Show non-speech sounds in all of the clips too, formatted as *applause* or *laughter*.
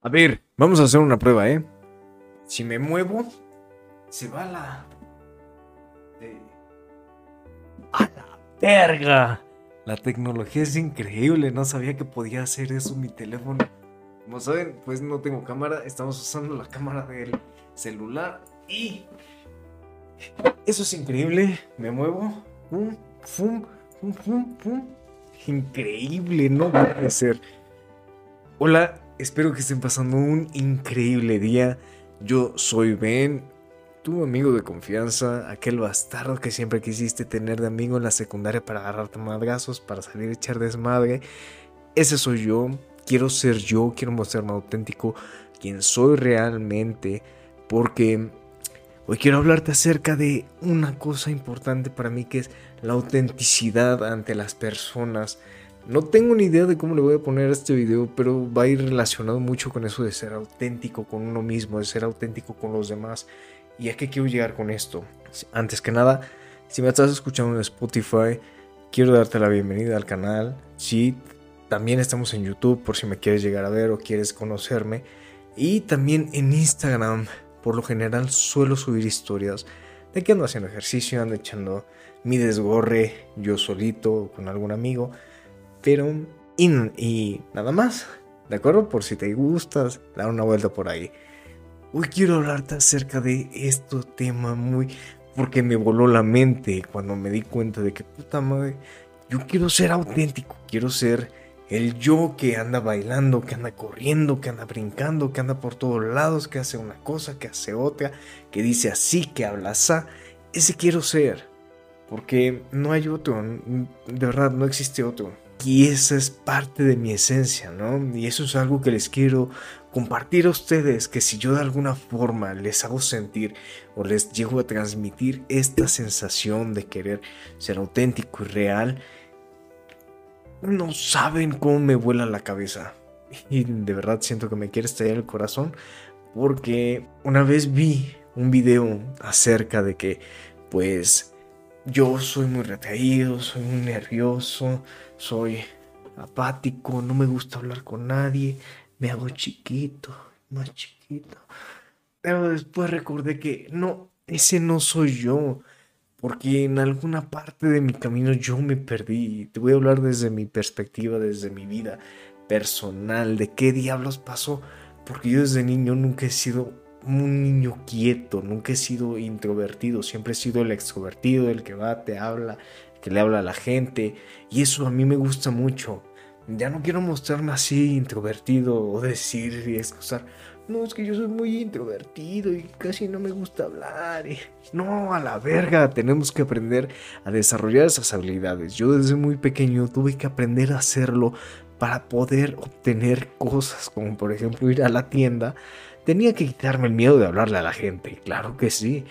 A ver, vamos a hacer una prueba, ¿eh? Si me muevo, se va la... ¡A la verga! La tecnología es increíble, no sabía que podía hacer eso mi teléfono. Como saben, pues no tengo cámara, estamos usando la cámara del celular y... Eso es increíble, me muevo, pum, pum, pum, pum, pum. Increíble, no puede ser. Hola, espero que estén pasando un increíble día. Yo soy Ben, tu amigo de confianza, aquel bastardo que siempre quisiste tener de amigo en la secundaria para agarrarte madrazos, para salir a echar desmadre. Ese soy yo, quiero ser yo, quiero mostrarme auténtico, quien soy realmente, porque hoy quiero hablarte acerca de una cosa importante para mí que es la autenticidad ante las personas. No tengo ni idea de cómo le voy a poner a este video, pero va a ir relacionado mucho con eso de ser auténtico con uno mismo, de ser auténtico con los demás. ¿Y a qué quiero llegar con esto? Antes que nada, si me estás escuchando en Spotify, quiero darte la bienvenida al canal. Sí, también estamos en YouTube por si me quieres llegar a ver o quieres conocerme. Y también en Instagram, por lo general suelo subir historias de que ando haciendo ejercicio, ando echando mi desgorre yo solito con algún amigo pero y, nada más, ¿de acuerdo? Por si te gustas, dar una vuelta por ahí. Hoy quiero hablarte acerca de este tema muy... porque me voló la mente cuando me di cuenta de que puta madre, yo quiero ser auténtico, quiero ser el yo que anda bailando, que anda corriendo, que anda brincando, que anda por todos lados, que hace una cosa, que hace otra, que dice así, que habla así. Ese quiero ser. Porque no hay otro, de verdad no existe otro. Y esa es parte de mi esencia, ¿no? Y eso es algo que les quiero compartir a ustedes, que si yo de alguna forma les hago sentir o les llego a transmitir esta sensación de querer ser auténtico y real, no saben cómo me vuela la cabeza. *laughs* Y de verdad siento que me quiere estallar el corazón porque una vez vi un video acerca de que pues yo soy muy retraído, soy muy nervioso, soy apático, no me gusta hablar con nadie, me hago chiquito, más chiquito. Pero después recordé que no, ese no soy yo, porque en alguna parte de mi camino yo me perdí. Te voy a hablar desde mi perspectiva, desde mi vida personal, de qué diablos pasó, porque yo desde niño nunca he sido un niño quieto, nunca he sido introvertido, siempre he sido el extrovertido, el que va, te habla, que le habla a la gente, y eso a mí me gusta mucho. Ya no quiero mostrarme así introvertido o decir y excusar, no, es que yo soy muy introvertido y casi no me gusta hablar. No, a la verga, tenemos que aprender a desarrollar esas habilidades. Yo desde muy pequeño tuve que aprender a hacerlo para poder obtener cosas como por ejemplo ir a la tienda Tenía que quitarme el miedo de hablarle a la gente, claro que sí.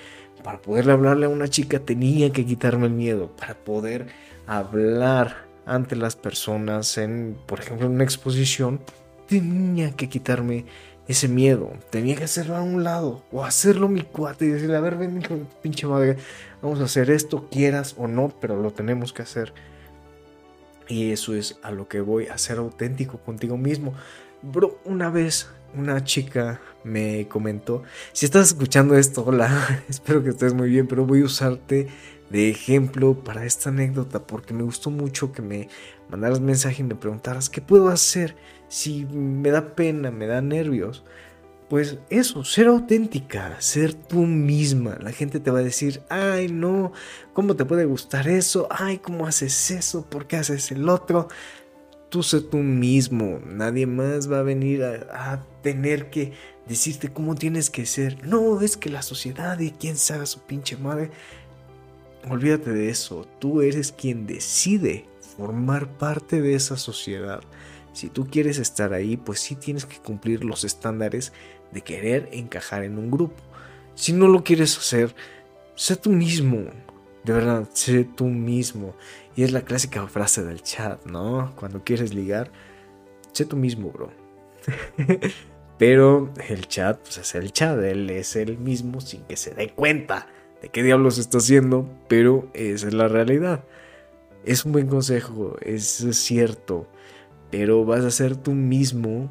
Para poderle hablarle a una chica tenía que quitarme el miedo, para poder hablar ante las personas en, por ejemplo, en una exposición, tenía que quitarme ese miedo. Tenía que hacerlo a un lado o hacerlo mi cuate y decirle, a ver, ven, pinche madre, vamos a hacer esto, quieras o no, pero lo tenemos que hacer. Y eso es a lo que voy a ser auténtico contigo mismo. Bro, una vez una chica me comentó, si estás escuchando esto, hola, *laughs* espero que estés muy bien, pero voy a usarte de ejemplo para esta anécdota porque me gustó mucho que me mandaras mensaje y me preguntaras qué puedo hacer si me da pena, me da nervios. Pues eso, ser auténtica, ser tú misma. La gente te va a decir, ay no, ¿cómo te puede gustar eso? Ay, ¿cómo haces eso? ¿Por qué haces el otro? Tú sé tú mismo, nadie más va a venir a, tener que decirte cómo tienes que ser. No, es que la sociedad y quien sabe su pinche madre. Olvídate de eso, tú eres quien decide formar parte de esa sociedad. Si tú quieres estar ahí, pues sí tienes que cumplir los estándares de querer encajar en un grupo. Si no lo quieres hacer, sé tú mismo. De verdad, sé tú mismo. Y es la clásica frase del chat, ¿no? Cuando quieres ligar, sé tú mismo, bro. *laughs* Pero el chat, pues es el chat, él es el mismo sin que se dé cuenta de qué diablos está haciendo, pero esa es la realidad. Es un buen consejo, es cierto, pero vas a ser tú mismo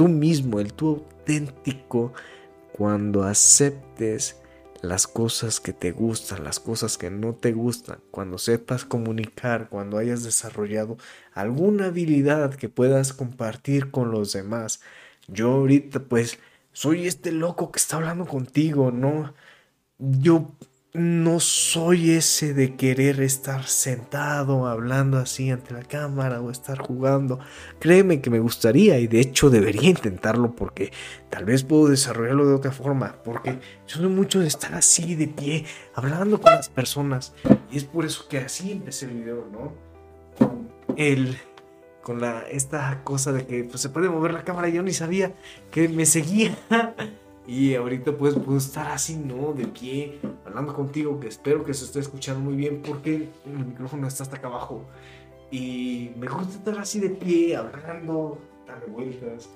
tú mismo, el tú auténtico, cuando aceptes las cosas que te gustan, las cosas que no te gustan, cuando sepas comunicar, cuando hayas desarrollado alguna habilidad que puedas compartir con los demás. Yo ahorita pues soy este loco que está hablando contigo, ¿no? Yo no soy ese de querer estar sentado hablando así ante la cámara o estar jugando. Créeme que me gustaría y de hecho debería intentarlo porque tal vez puedo desarrollarlo de otra forma. Porque yo soy mucho de estar así de pie, hablando con las personas. Y es por eso que así empecé el video, ¿no? El con la esta cosa de que pues, se puede mover la cámara, yo ni sabía que me seguía. *laughs* Y ahorita pues puedo estar así, ¿no? De pie, hablando contigo, que espero que se esté escuchando muy bien porque el micrófono está hasta acá abajo. Y me gusta estar así de pie, hablando, dar vueltas.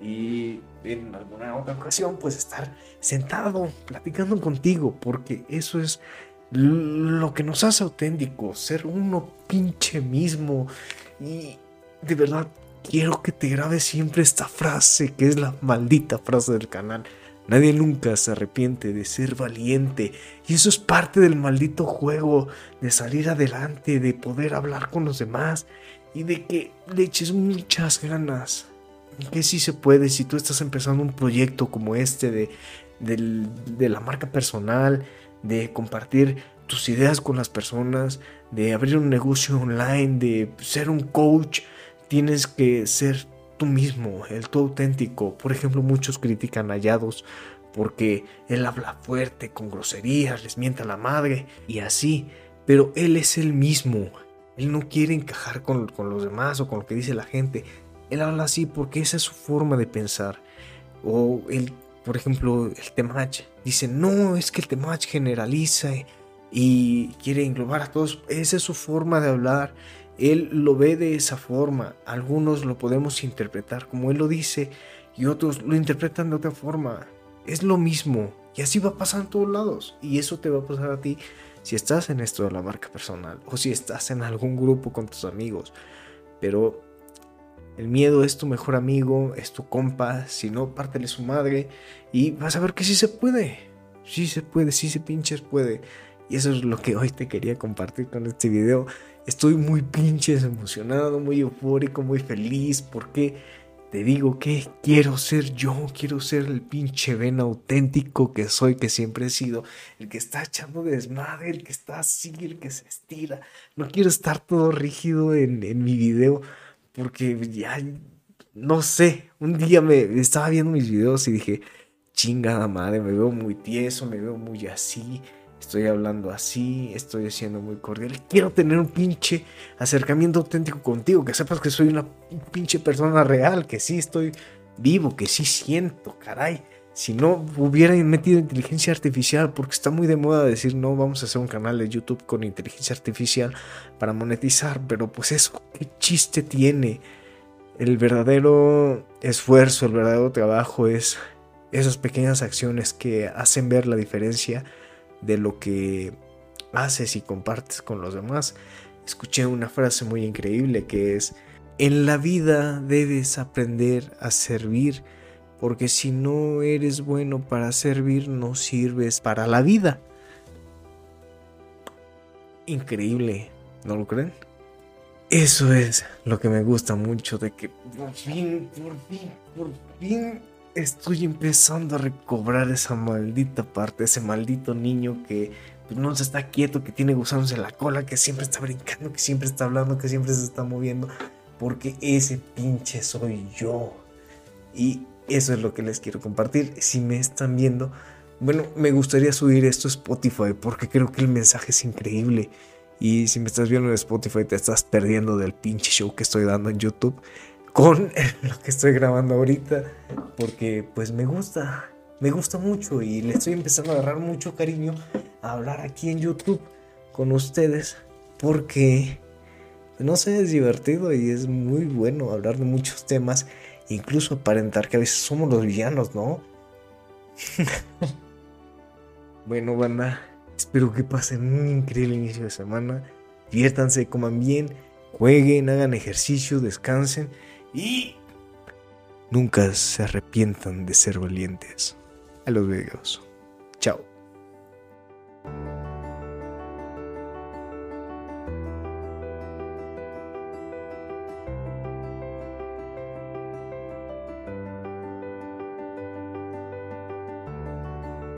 Y en alguna otra ocasión pues estar sentado, platicando contigo, porque eso es lo que nos hace auténticos, ser uno pinche mismo. Y de verdad quiero que te grabes siempre esta frase, que es la maldita frase del canal. Nadie nunca se arrepiente de ser valiente y eso es parte del maldito juego de salir adelante, de poder hablar con los demás y de que le eches muchas ganas. Que sí se puede si tú estás empezando un proyecto como este de, de la marca personal, de compartir tus ideas con las personas, de abrir un negocio online, de ser un coach, tienes que ser tú mismo, el tú auténtico. Por ejemplo, muchos critican a Yados porque él habla fuerte, con groserías, les mienta la madre y así. Pero él es el mismo. Él no quiere encajar con, los demás o con lo que dice la gente. Él habla así porque esa es su forma de pensar. O él, por ejemplo, el Temach dice, no, es que el Temach generaliza y quiere englobar a todos. Esa es su forma de hablar él lo ve de esa forma. Algunos lo podemos interpretar como Él lo dice y otros lo interpretan de otra forma. Es lo mismo. Y así va a pasar en todos lados. Y eso te va a pasar a ti si estás en esto de la marca personal o si estás en algún grupo con tus amigos. Pero el miedo es tu mejor amigo, es tu compa. Si no, pártele su madre y vas a ver que sí se puede. Sí se puede, sí se pinches puede. Y eso es lo que hoy te quería compartir con este video. Estoy muy pinches emocionado, muy eufórico, muy feliz porque te digo que quiero ser yo, quiero ser el pinche ven auténtico que soy, que siempre he sido, el que está echando desmadre, el que está así, el que se estira. No quiero estar todo rígido en, en mi video porque ya, no sé, un día me estaba viendo mis videos y dije, chingada madre, me veo muy tieso, me veo muy así estoy hablando así, estoy siendo muy cordial. Quiero tener un pinche acercamiento auténtico contigo, que sepas que soy una pinche persona real, que sí estoy vivo, que sí siento, caray. Si no hubiera metido inteligencia artificial, porque está muy de moda decir, no, vamos a hacer un canal de YouTube con inteligencia artificial para monetizar, pero pues eso, ¿qué chiste tiene? El verdadero esfuerzo, el verdadero trabajo es esas pequeñas acciones que hacen ver la diferencia de lo que haces y compartes con los demás. Escuché una frase muy increíble que es, en la vida debes aprender a servir, porque si no eres bueno para servir, no sirves para la vida. Increíble, ¿no lo creen? Eso es lo que me gusta mucho de que por fin, por fin, por fin estoy empezando a recobrar esa maldita parte, ese maldito niño que pues, no se está quieto, que tiene gusanos en la cola, que siempre está brincando, que siempre está hablando, que siempre se está moviendo, porque ese pinche soy yo. Y eso es lo que les quiero compartir. Si me están viendo, bueno, me gustaría subir esto a Spotify porque creo que el mensaje es increíble. Y si me estás viendo en Spotify, te estás perdiendo del pinche show que estoy dando en YouTube con lo que estoy grabando ahorita porque pues me gusta, me gusta mucho y le estoy empezando a agarrar mucho cariño a hablar aquí en YouTube con ustedes porque no sé, es divertido y es muy bueno hablar de muchos temas, incluso aparentar que a veces somos los villanos, ¿no? *laughs* bueno, banda, espero que pasen un increíble inicio de semana, diviértanse, coman bien, jueguen, hagan ejercicio, descansen y nunca se arrepientan de ser valientes. A los videos. Chao.